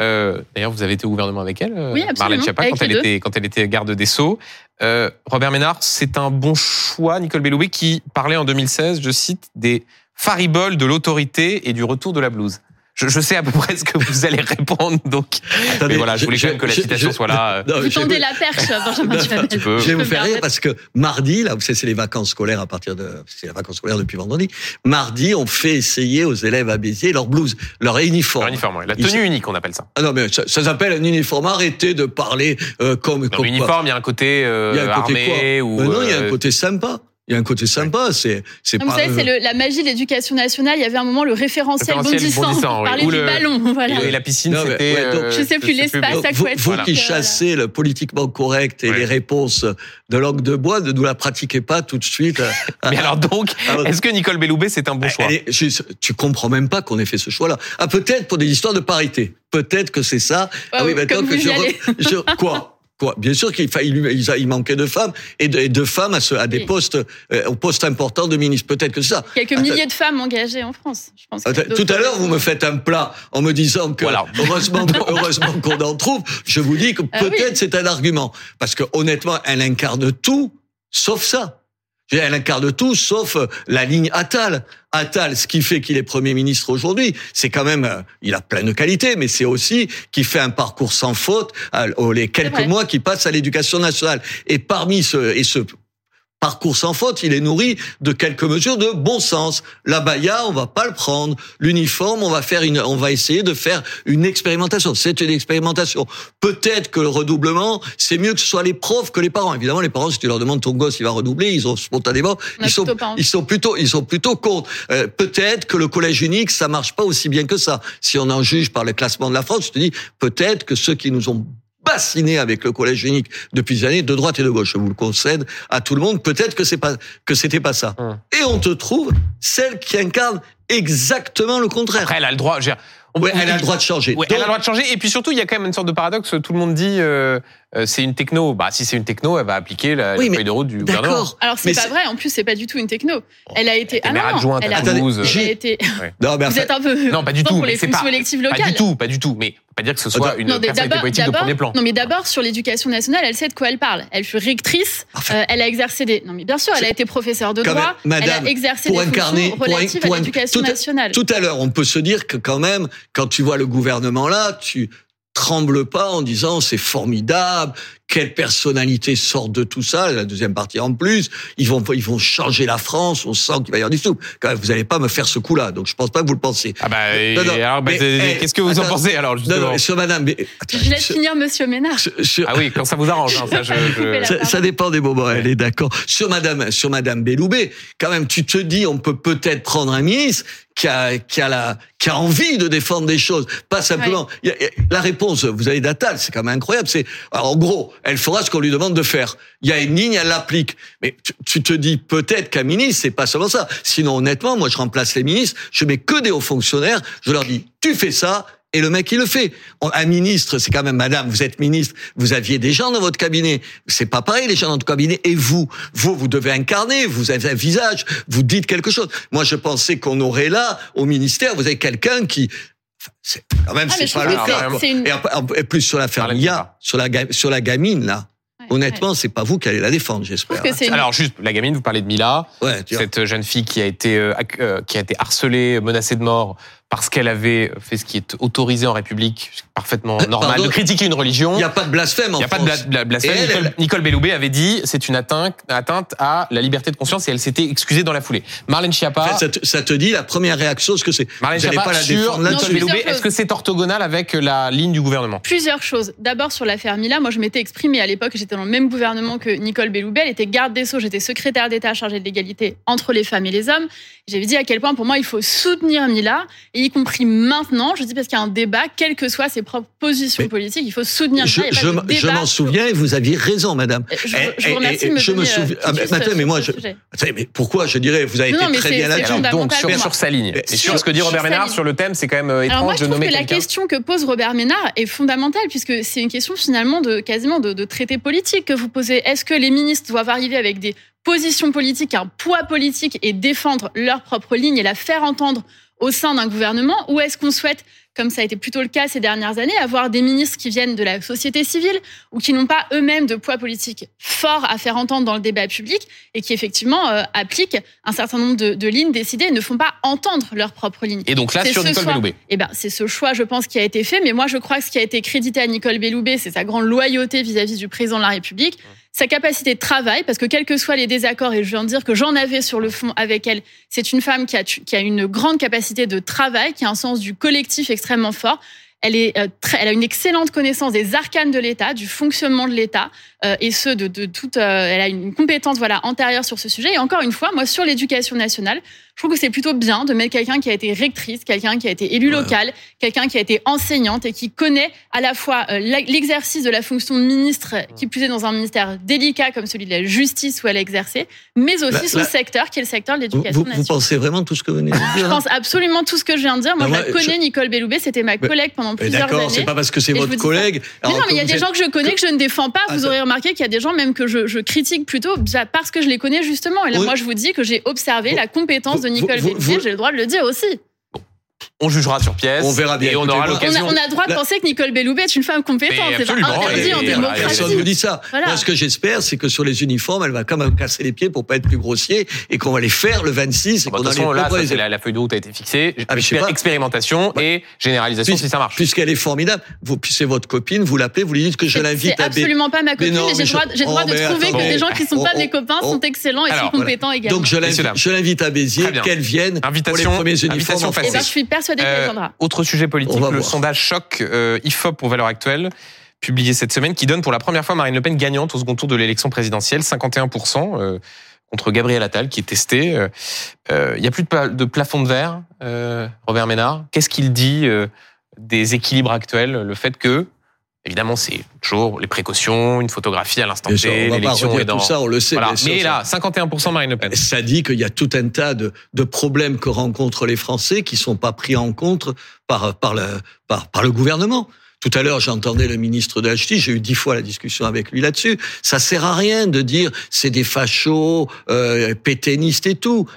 Euh, D'ailleurs, vous avez été au gouvernement avec elle, euh, Oui, Marlène Schiappa, quand elle deux. était quand elle était garde des sceaux. Euh, Robert Ménard, c'est un bon choix, Nicole Belloubet, qui parlait en 2016, je cite, des fariboles de l'autorité et du retour de la blouse. Je, je sais à peu près ce que vous allez répondre, donc. Attendez, mais voilà, je voulais quand même que la je- citation je- soit là. euh, non, Vous je- tendez la perche, Benjamin Duhamel. Je vais vous faire rire parce que mardi, là, vous savez, c'est les vacances scolaires à partir de, c'est les vacances scolaires depuis vendredi. Mardi, on fait essayer aux élèves à Béziers leur blouse, leur uniforme. Leur uniforme, ouais. La Ils- tenue unique, on appelle ça. Ah non, mais ça, ça s'appelle un uniforme. Arrêtez de parler euh, comme, Dans comme l'uniforme, il y a un côté, euh, Il y a un côté armé quoi ou. Mais non, il y a un euh, côté sympa. Il y a un côté sympa. C'est, c'est Vous pas. savez, c'est euh, la magie de l'éducation nationale. Il y avait un moment le référentiel, Référentiel bondissant. bondissant, oui. Parler Ou du le- ballon. Voilà. Et la piscine, Non, mais- c'était. ouais, euh, Je sais plus, l'espace, à vous, couette. vous Voilà. qui Voilà. chassez le politiquement correct et Ouais. les réponses de langue de bois, ne nous la pratiquez pas tout de suite. Mais alors donc, Alors- est-ce que Nicole Belloubet, c'est un bon choix Allez, je- tu comprends même pas qu'on ait fait ce choix-là. Ah, peut-être pour des histoires de parité. Peut-être que c'est ça. Ah ah oui, maintenant que vous je- quoi? Quoi Bien sûr qu'il il, il manquait de femmes et de, et de femmes à, ce, à des Oui. postes, euh, aux postes importants de ministre. Peut-être que c'est ça. Quelques Attends. milliers de femmes engagées en France. Je pense Tout à l'heure, vous me faites un plat en me disant que Voilà. heureusement, heureusement qu'on en trouve. Je vous dis que Ah oui. peut-être c'est un argument parce que honnêtement, elle incarne tout sauf ça. Elle incarne tout sauf euh, la ligne Attal. Attal, ce qui fait qu'il est Premier ministre aujourd'hui, c'est quand même, euh, il a plein de qualités, mais c'est aussi qu'il fait un parcours sans faute euh, aux- les quelques mois qui passent à l'éducation nationale. Et parmi ce, et ce parcours sans faute, il est nourri de quelques mesures de bon sens. La baya, on va pas le prendre. L'uniforme, on va faire une, on va essayer de faire une expérimentation. C'est une expérimentation. Peut-être que le redoublement, c'est mieux que ce soit les profs que les parents. Évidemment, les parents, si tu leur demandes ton gosse, il va redoubler, ils ont spontanément, ils sont, ils sont plutôt, ils sont plutôt contre. Euh, peut-être que le collège unique, ça marche pas aussi bien que ça. Si on en juge par le classement de la France, je te dis, peut-être que ceux qui nous ont bassinés avec le collège unique depuis des années, de droite et de gauche, je vous le concède à tout le monde, peut-être que c'est pas, que c'était pas ça. Hum. Et on te trouve celle qui incarne exactement le contraire. Après, elle a le droit. je veux dire, on- Ouais, elle a le droit de changer. Ouais, Donc, elle a le droit de changer. Et puis surtout, il y a quand même une sorte de paradoxe. Tout le monde dit euh, euh, c'est une techno. Bah, si c'est une techno, elle va appliquer la, Oui, la mais feuille de route du gouvernement. D'accord. Alors c'est pas c'est- vrai. En plus, c'est pas du tout une techno. Elle a été. Ah non, adjointe elle à a, Toulouse. elle a J'ai- été. Non, mais Vous êtes un peu. Non, pas du tout, Pour mais les c'est fonctions pas- électives Pas locales. du tout, pas du tout. Mais pas dire que ce soit une Non, personnalité politique de premier plan. Non, mais d'abord, sur l'éducation nationale, elle sait de quoi elle parle. Elle fut rectrice, euh, elle a exercé des. Non, mais bien sûr, elle a été professeure de droit, même, madame, elle a exercé pour des incarner- fonctions pour un- relatives pour à un- l'éducation à- nationale. Tout à l'heure, on peut se dire que quand même, quand tu vois le gouvernement là, tu trembles pas en disant c'est formidable, quelle personnalité sort de tout ça, la deuxième partie en plus, ils vont ils vont changer la France, on sent qu'il va y avoir du soupe. Quand même, vous allez pas me faire ce coup-là, donc je pense pas que vous le pensez. Ah bah, Non, non, bah, eh, qu'est-ce que vous en pensez alors Non, justement non, sur Madame, mais, attends, Je laisse sur- finir Monsieur Ménard. sur- sur- Ah oui, quand ça vous arrange. hein, ça, je, je- ça dépend des moments, elle est d'accord. Sur Madame, sur Madame Belloubet, quand même, tu te dis, on peut peut-être prendre un ministre qui a, qui a la, qui a envie de défendre des choses, pas simplement. La réponse, vous avez d'Attal, c'est quand même incroyable. C'est, en gros, elle fera ce qu'on lui demande de faire. Il y a une ligne, elle l'applique. Mais tu, tu te dis peut-être qu'un ministre, c'est pas seulement ça. Sinon, honnêtement, moi, je remplace les ministres, je mets que des hauts fonctionnaires, je leur dis, tu fais ça, et le mec, il le fait. On- Un ministre, c'est quand même, madame, vous êtes ministre, vous aviez des gens dans votre cabinet. C'est pas pareil, les gens dans votre cabinet. Et vous, vous, vous devez incarner, vous avez un visage, vous dites quelque chose. Moi, je pensais qu'on aurait là, au ministère, vous avez quelqu'un qui, c'est, quand même, Ah, c'est pas le cas. une- Et, plus sur la Marlène fermière, Schiappa. sur la, sur la gamine, là. Ouais, Honnêtement, c'est pas vous qui allez la défendre, Je j'espère. trouve que c'est une- Alors juste, la gamine, vous parlez de Mila, Ouais, tu vois. cette jeune fille qui a été euh, euh, qui a été harcelée, menacée de mort parce qu'elle avait fait ce qui est autorisé en République, parfaitement Euh, normal, pardon de critiquer une religion. Il n'y a pas de blasphème en Il n'y a pas de France. bla- bla- blasphème. Et elle, Nicole, elle- Nicole Belloubet avait dit c'est une atteinte, atteinte à la liberté de conscience et elle s'était excusée dans la foulée. Marlène En Schiappa, fait, ça, te, ça te dit la première réaction, ce que c'est. Marlène Vous Schiappa pas la sur Nicole Belloubet, est-ce que c'est orthogonal avec la ligne du gouvernement? Plusieurs choses. D'abord sur l'affaire Mila, moi je m'étais exprimée à l'époque, j'étais dans le même gouvernement que Nicole Belloubet, elle était garde des Sceaux, j'étais secrétaire d'État chargée de l'égalité entre les femmes et les hommes. J'avais dit à quel point pour moi il faut soutenir Mila, et y compris maintenant, je dis parce qu'il y a un débat, quelles que soient ses propres positions Mais politiques, il faut soutenir Je, Mila. il y a je, je m'en souviens et vous aviez raison, madame. Je, je Eh, vous remercie eh, de me je me donner, euh, souviens- ah, mais moi, je-. Attendez, mais pourquoi je dirais Vous avez Non, été très bien là-dessus. Alors, donc sur, sur sa ligne et sur- sur ce que dit Robert Ménard sur le thème, c'est quand même euh, Alors moi, étrange je de trouve nommer que la question que pose Robert Ménard est fondamentale, puisque c'est une question finalement de quasiment de, de traité politique que vous posez. Est-ce que les ministres doivent arriver avec des positions politiques, un poids politique et défendre leur propre ligne et la faire entendre au sein d'un gouvernement, ou est-ce qu'on souhaite, comme ça a été plutôt le cas ces dernières années, avoir des ministres qui viennent de la société civile ou qui n'ont pas eux-mêmes de poids politique fort à faire entendre dans le débat public et qui effectivement euh, appliquent un certain nombre de, de lignes décidées et ne font pas entendre leur propre ligne. Et donc là, C'est sur ce Nicole. Belloubet. Eh ben, c'est ce choix, je pense, qui a été fait. Mais moi, je crois que ce qui a été crédité à Nicole Belloubet, c'est sa grande loyauté vis-à-vis du président de la République, sa capacité de travail, parce que quels que soient les désaccords, et je viens de dire que j'en avais sur le fond avec elle, c'est une femme qui a, qui a une grande capacité de travail, qui a un sens du collectif extrêmement fort. Elle, est, euh, très- elle a une excellente connaissance des arcanes de l'État, du fonctionnement de l'État, euh, et ce, de, de toute. euh, elle a une compétence voilà, antérieure sur ce sujet. Et encore une fois, moi, sur l'éducation nationale, Je trouve que c'est plutôt bien de mettre quelqu'un qui a été rectrice, quelqu'un qui a été élu local, quelqu'un qui a été enseignante et qui connaît à la fois euh, l'exercice de la fonction de ministre, qui plus est dans un ministère délicat comme celui de la justice où elle a exercé, mais aussi son secteur, qui est le secteur de l'éducation nationale. Vous pensez vraiment tout ce que vous venez de dire Je pense absolument tout ce que je viens de dire. Moi, je la connais, Nicole Belloubet, c'était ma collègue pendant plusieurs années. D'accord, c'est pas parce que c'est votre collègue. Mais non, mais il y a des gens que je connais que je ne défends pas. Vous aurez remarqué qu'il y a des gens même que je, je critique plutôt parce que je les connais justement. Et là, moi, je vous dis que j'ai observé la compétence de Nicole Belloubet. J'ai le droit de le dire aussi. On jugera sur pièce. On verra bien. Et on aura l'occasion. On, a le droit de penser que Nicole Belloubet est une femme compétente. C'est pas interdit en démocratie. Personne ne dit ça. Moi, ce que j'espère, c'est que sur les uniformes, elle va quand même casser les pieds pour pas être plus grossier et qu'on va les faire le 26. Et bah, de toute façon, là, la, la, feuille de route a été fixée. Ah, expérimentation et généralisation si ça marche. Puisqu'elle est formidable. Vous, c'est votre copine, vous l'appelez, vous lui dites que je l'invite à. C'est absolument pas ma copine, mais j'ai le droit, de trouver que des gens qui ne sont pas mes copains sont excellents et sont compétents également. Donc je l'invite à Béziers, qu'elle vienne pour les premiers uniformes. Persuadée qu'elle viendra. Autre sujet politique, le sondage choc euh, IFOP pour Valeurs Actuelles publié cette semaine qui donne pour la première fois Marine Le Pen gagnante au second tour de l'élection présidentielle, 51% euh, contre Gabriel Attal qui est testé. Il euh, n'y a plus de, plafond de verre, Robert Ménard. Qu'est-ce qu'il dit des équilibres actuels, le fait que Évidemment, c'est toujours les précautions, une photographie à l'instant T, l'élection est dans... Tout ça, on le sait. Mais là, 51% Marine Le Pen. Ça dit qu'il y a tout un tas de, de problèmes que rencontrent les Français qui sont pas pris en compte par, par, le, par, par le gouvernement. Tout à l'heure, j'entendais le ministre de la Justice, j'ai eu dix fois la discussion avec lui là-dessus. Ça sert à rien de dire c'est des fachos, euh, pétainistes et tout.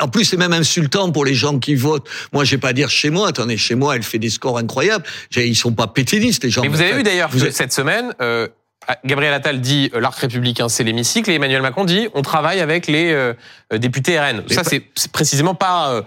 En plus, c'est même insultant pour les gens qui votent. Moi, j'ai pas à dire chez moi. Attendez, chez moi, elle fait des scores incroyables. Ils sont pas pétainistes, les gens. Mais vous avez vu d'ailleurs que cette semaine, euh, Gabriel Attal dit euh, l'arc républicain, c'est l'hémicycle, et Emmanuel Macron dit on travaille avec les euh, députés RN. Ça, c'est précisément pas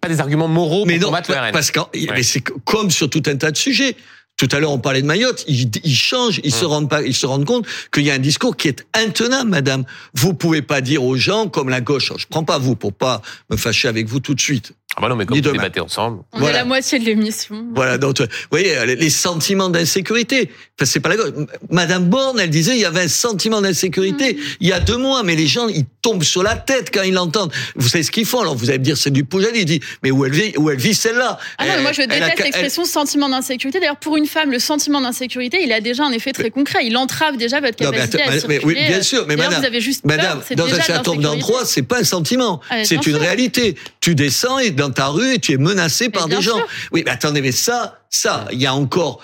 pas des arguments moraux pour combattre le RN. Parce que c'est comme sur tout un tas de sujets. Tout à l'heure, on parlait de Mayotte. Ils, ils changent, ils se hum. rendent pas, ils se rendent compte qu'il y a un discours qui est intenable, madame. Vous pouvez pas dire aux gens comme la gauche. Je prends pas vous pour pas me fâcher avec vous tout de suite. Ah bah non, mais comme vous débattez ensemble. On est à la moitié de l'émission. Voilà, donc, vous voyez, les sentiments d'insécurité. Enfin, c'est pas la gauche. Madame Borne, elle disait, il y avait un sentiment d'insécurité mm. il y a deux mois, mais les gens, ils tombent sur la tête quand ils l'entendent. Vous savez ce qu'ils font, alors vous allez me dire, c'est du Poujali. Il dit, mais où elle vit, où elle vit celle-là? Ah non, moi, je déteste l'expression sentiment d'insécurité. D'ailleurs, pour une femme, le sentiment d'insécurité, il a déjà un effet très concret. Il entrave déjà votre capacité à circuler. oui, bien sûr, mais madame, vous avez juste madame, peur, dans un certain nombre d'endroits, c'est pas un sentiment. Ah, c'est une réalité. Tu descends et dans ta rue et tu es menacé par des gens. Oui, mais attendez, mais ça, ça, il y a encore,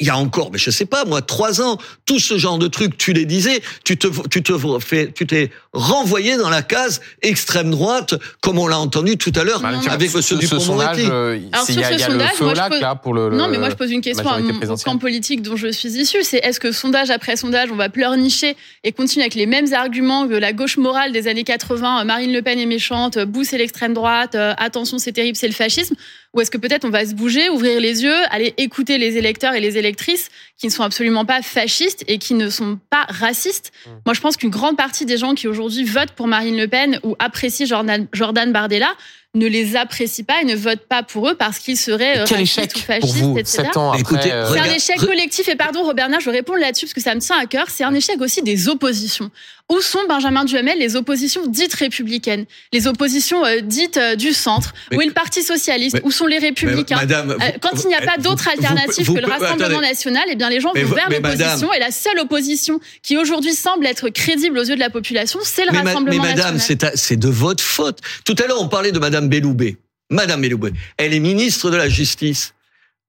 il y a encore, mais je sais pas, moi, trois ans, tout ce genre de trucs, tu les disais, tu te, tu te fais, tu t'es renvoyé dans la case extrême droite, comme on l'a entendu tout à l'heure avec ce, du ce sondage, euh, Alors sur ce sondage, moi, je pose... là pour le, non, mais moi je pose une question à mon camp politique dont je suis issu, c'est est-ce que sondage après sondage, on va pleurnicher et continuer avec les mêmes arguments que la gauche morale des années 80, Marine Le Pen est méchante, Bou c'est l'extrême droite, euh, attention c'est terrible, c'est le fascisme, ou est-ce que peut-être on va se bouger, ouvrir les yeux, aller écouter les électeurs et les électeurs qui ne sont absolument pas fascistes et qui ne sont pas racistes? Mmh. Moi, je pense qu'une grande partie des gens qui aujourd'hui votent pour Marine Le Pen ou apprécient Jordan, Jordan Bardella ne les apprécient pas et ne votent pas pour eux parce qu'ils seraient Quel racistes ou fascistes, pour vous, etc. Euh, c'est un échec collectif et pardon Robert je vais répondre là-dessus parce que ça me tient à cœur. C'est un échec aussi des oppositions. Où sont Benjamin Duhamel les oppositions dites républicaines, les oppositions euh, dites euh, du centre, où est le Parti socialiste, où sont les républicains madame, Quand il n'y a pas d'autre alternative que le Rassemblement national, eh bien les gens vont vers l'opposition et la seule opposition qui aujourd'hui semble être crédible aux yeux de la population, c'est le Rassemblement national. Mais madame, c'est de votre faute. Tout à l'heure, on parlait de madame Belloubet. Madame Belloubet, elle est ministre de la Justice.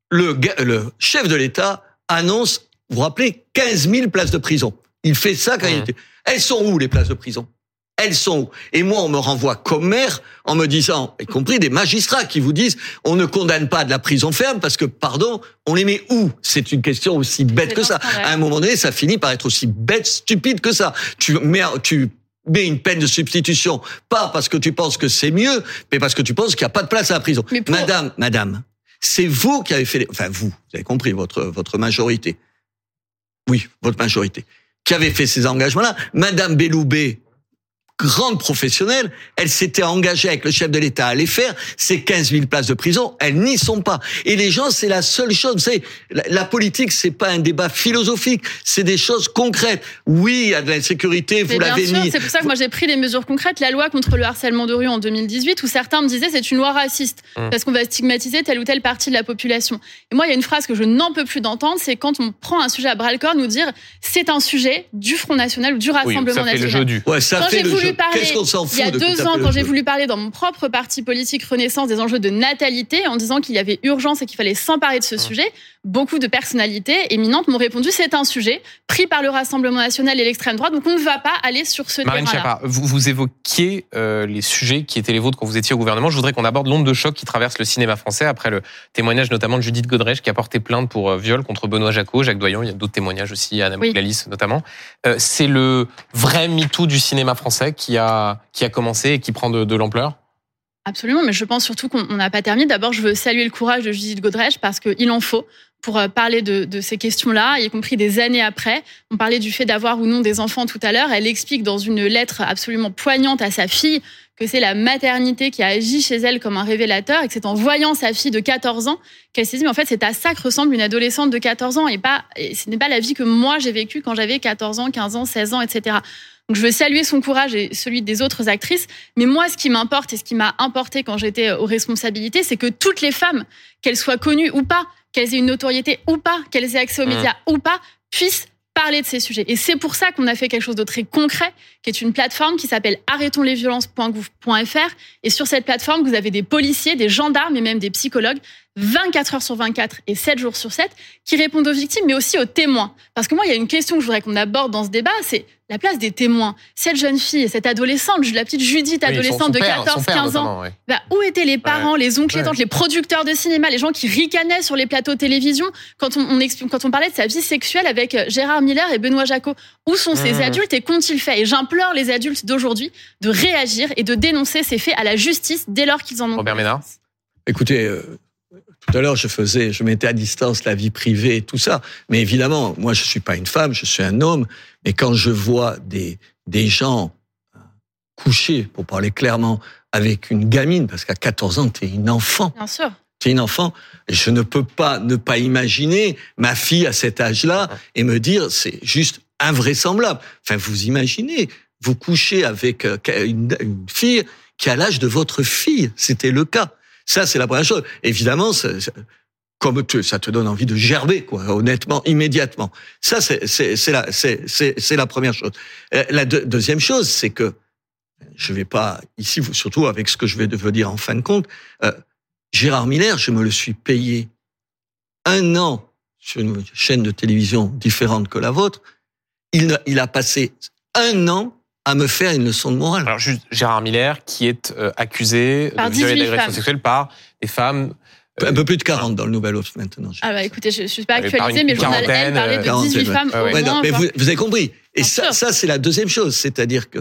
Le, le chef de l'État annonce, vous vous rappelez, 15 000 places de prison. Il fait ça quand il était... Elles sont où les places de prison? Elles sont où? Et moi, on me renvoie comme maire en me disant, y compris des magistrats qui vous disent, on ne condamne pas de la prison ferme parce que, pardon, on les met où? C'est une question aussi bête que ça. À un moment donné, ça finit par être aussi bête, stupide que ça. Tu mets, tu mais une peine de substitution, pas parce que tu penses que c'est mieux, mais parce que tu penses qu'il n'y a pas de place à la prison. Madame, madame, c'est vous qui avez fait, les... enfin vous, vous avez compris votre votre majorité. Oui, votre majorité qui avait fait ces engagements-là. Madame Belloubet, grande professionnelle, elle s'était engagée avec le chef de l'État à les faire. Ces 15 000 places de prison, elles n'y sont pas. Et les gens, c'est la seule chose. Vous savez, la, politique, c'est pas un débat philosophique, c'est des choses concrètes. Oui, il y a de l'insécurité, vous l'avez mis. c'est pour ça que moi j'ai pris les mesures concrètes. La loi contre le harcèlement de rue en 2018, où certains me disaient c'est une loi raciste, Hum. parce qu'on va stigmatiser telle ou telle partie de la population. Et moi, il y a une phrase que je n'en peux plus d'entendre, c'est quand on prend un sujet à bras le corps, nous dire c'est un sujet du Front National ou du Oui, Rassemblement ça fait le National. jeu du. Ouais, ça Quand fait j'ai le voulu parler, il y a de deux ans, quand j'ai voulu parler dans mon propre parti politique Renaissance des enjeux de natalité, en disant qu'il y avait urgence et qu'il fallait s'emparer de ce Mmh. sujet, beaucoup de personnalités éminentes m'ont répondu c'est un sujet pris par le Rassemblement National et l'extrême droite, donc on ne va pas aller sur ce Marlène terrain-là. Schiappa, vous, vous évoquiez euh, les sujets qui étaient les vôtres quand vous étiez au gouvernement. Je voudrais qu'on aborde l'onde de choc qui traverse le cinéma français après le témoignage notamment de Judith Godrèche qui a porté plainte pour euh, viol contre Benoît Jacot, Jacques Doyon. Il y a d'autres témoignages aussi, Anna Oui. Notamment. Euh, C'est le vrai MeToo du cinéma français qui a, qui a commencé et qui prend de, de l'ampleur? Absolument, mais je pense surtout qu'on on n'a pas terminé. D'abord, je veux saluer le courage de Judith Godrèche parce qu'il en faut pour euh, parler de, ces questions-là, y compris des années après. On parlait du fait d'avoir ou non des enfants tout à l'heure. Elle explique dans une lettre absolument poignante à sa fille que c'est la maternité qui a agi chez elle comme un révélateur et que c'est en voyant sa fille de 14 ans qu'elle s'est dit, mais en fait, c'est à ça que ressemble une adolescente de 14 ans et pas, et ce n'est pas la vie que moi j'ai vécue quand j'avais 14 ans, 15 ans, 16 ans, etc. Donc je veux saluer son courage et celui des autres actrices. Mais moi, ce qui m'importe et ce qui m'a importé quand j'étais aux responsabilités, c'est que toutes les femmes, qu'elles soient connues ou pas, qu'elles aient une notoriété ou pas, qu'elles aient accès aux Mmh. médias ou pas, puissent parler de ces sujets. Et c'est pour ça qu'on a fait quelque chose de très concret, qui est une plateforme qui s'appelle arrêtonslesviolences.gouv.fr. Et sur cette plateforme, vous avez des policiers, des gendarmes et même des psychologues, 24 heures sur 24 et 7 jours sur 7, qui répondent aux victimes, mais aussi aux témoins. Parce que moi, il y a une question que je voudrais qu'on aborde dans ce débat, c'est la place des témoins. Cette jeune fille, cette adolescente, la petite Judith, Oui, son- adolescente son de père- son 14-15 père ans, ouais. bah, où étaient les parents, les oncles, les Ouais. tantes, les producteurs de cinéma, les gens qui ricanaient sur les plateaux télévision quand on, quand on parlait de sa vie sexuelle avec euh, Gérard Miller et Benoît Jacot? Où sont ces Mmh. adultes et qu'ont-ils fait? Et j'implore les adultes d'aujourd'hui de réagir et de dénoncer ces faits à la justice dès lors qu'ils en ont Robert Ménard. Écoutez, euh, tout à l'heure, je faisais, je mettais à distance la vie privée et tout ça. Mais évidemment, moi, je suis pas une femme, je suis un homme. Mais quand je vois des, des gens euh, couchés, pour parler clairement, avec une gamine, parce qu'à 14 ans, tu es une enfant. Bien sûr. Tu es une enfant. Je ne peux pas ne pas imaginer ma fille à cet âge-là et me dire, c'est juste invraisemblable. Enfin, vous imaginez, vous couchez avec euh, une, une fille qui a l'âge de votre fille. C'était le cas. Ça, c'est la première chose. Évidemment, ça, ça- comme te- ça te donne envie de gerber, quoi, honnêtement, immédiatement. Ça, c'est la la première chose. Euh, La deux- deuxième chose, c'est que je vais pas ici, surtout avec ce que je vais de- vous dire en fin de compte. euh, Gérard Miller, je me le suis payé un an sur une chaîne de télévision différente que la vôtre. Il, il a passé un an à me faire une leçon de morale. Alors juste Gérard Miller qui est euh, accusé Par de viol et 18 d'agression sexuelle par des femmes. euh, un peu plus de 40 dans le Nouvel Obs maintenant. Ah bah écoutez, je ne suis pas actualisée, mais le journal Elle parlait de euh, 18 quarantaine, femmes ouais. au Ouais, Ouais, non, moins. mais vous, vous avez compris. Et ça, ça c'est la deuxième chose, c'est-à-dire que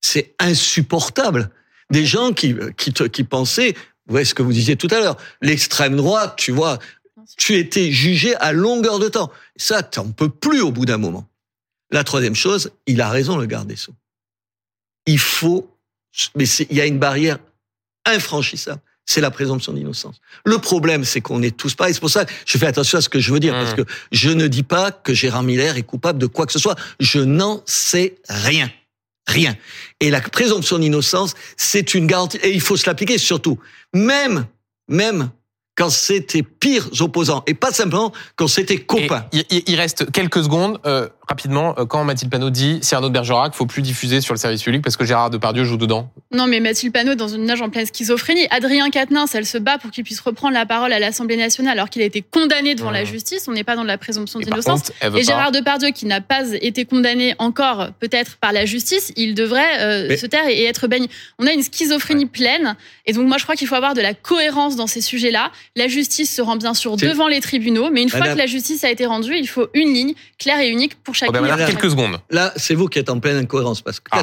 c'est insupportable. Des gens qui qui, te, qui pensaient, vous voyez ce que vous disiez tout à l'heure, l'extrême droite, tu vois, tu étais jugé à longueur de temps. Ça, t'en peux plus au bout d'un moment. La troisième chose, il a raison, le garde des sceaux. Il faut, mais il y a une barrière infranchissable. C'est la présomption d'innocence. Le problème, c'est qu'on est tous pareils. C'est pour ça que je fais attention à ce que je veux dire, Mmh. parce que je ne dis pas que Gérard Miller est coupable de quoi que ce soit. Je n'en sais rien. Rien. Et la présomption d'innocence, c'est une garantie, et il faut se l'appliquer surtout. Même, même quand tes pires opposants, et pas simplement quand et copains. il reste quelques secondes euh, rapidement euh, quand Mathilde Panot dit Cyrano de Bergerac, faut plus diffuser sur le service public parce que Gérard Depardieu joue dedans. Non, mais Mathilde Panot dans une nage en pleine schizophrénie. Adrien Quatennens, elle se bat pour qu'il puisse reprendre la parole à l'Assemblée nationale alors qu'il a été condamné devant Mmh. la justice. On n'est pas dans de la présomption d'innocence. Et pas. Gérard Depardieu, qui n'a pas été condamné encore, peut-être par la justice, il devrait euh, Mais- se taire et être banni. On a une schizophrénie pleine. Et donc, moi, je crois qu'il faut avoir de la cohérence dans ces sujets-là. La justice se rend bien sûr devant les tribunaux, mais une fois que la justice a été rendue, il faut une ligne claire et unique pour chaque Robert ligne. Ménard, quelques secondes. Là, c'est vous qui êtes en pleine incohérence parce que Ah.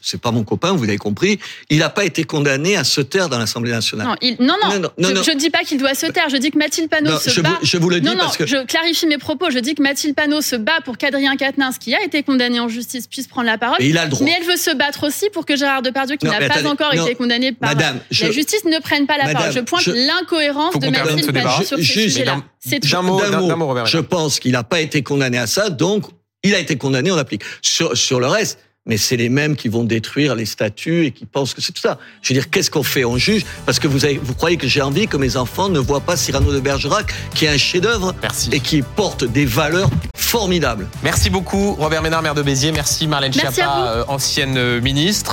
C'est pas mon copain, vous l'avez compris, il n'a pas été condamné à se taire dans l'Assemblée nationale. Non, il- non, non, Non, non, non, je, ne dis pas qu'il doit se taire. Je dis que Mathilde Panot Non, se je, bat. vous, je vous le dis non, non, parce que je clarifie mes propos. Je dis que Mathilde Panot se bat pour qu'Adrien Quatennens, qui a été condamné en justice, puisse prendre la parole. et il a le droit. Mais elle veut se battre aussi pour que Gérard Depardieu, qui n'a mais pas attendez, encore non, été condamné par Madame, je- la justice, ne prenne pas la Madame, parole. Je pointe je- l'incohérence de Mathilde ce. Panot sur sujets-là. d'un- C'est tout. Je pense qu'il n'a pas été condamné à ça, donc il a été condamné, on applique. Sur, sur le reste, mais c'est les mêmes qui vont détruire les statuts et qui pensent que c'est tout ça. Je veux dire, qu'est-ce qu'on fait? On juge? Parce que vous, avez, vous croyez que j'ai envie que mes enfants ne voient pas Cyrano de Bergerac, qui est un chef-d'œuvre Merci. et qui porte des valeurs formidables. Merci beaucoup, Robert Ménard, maire de Béziers. Merci, Marlène Schiappa, euh, ancienne euh, ministre.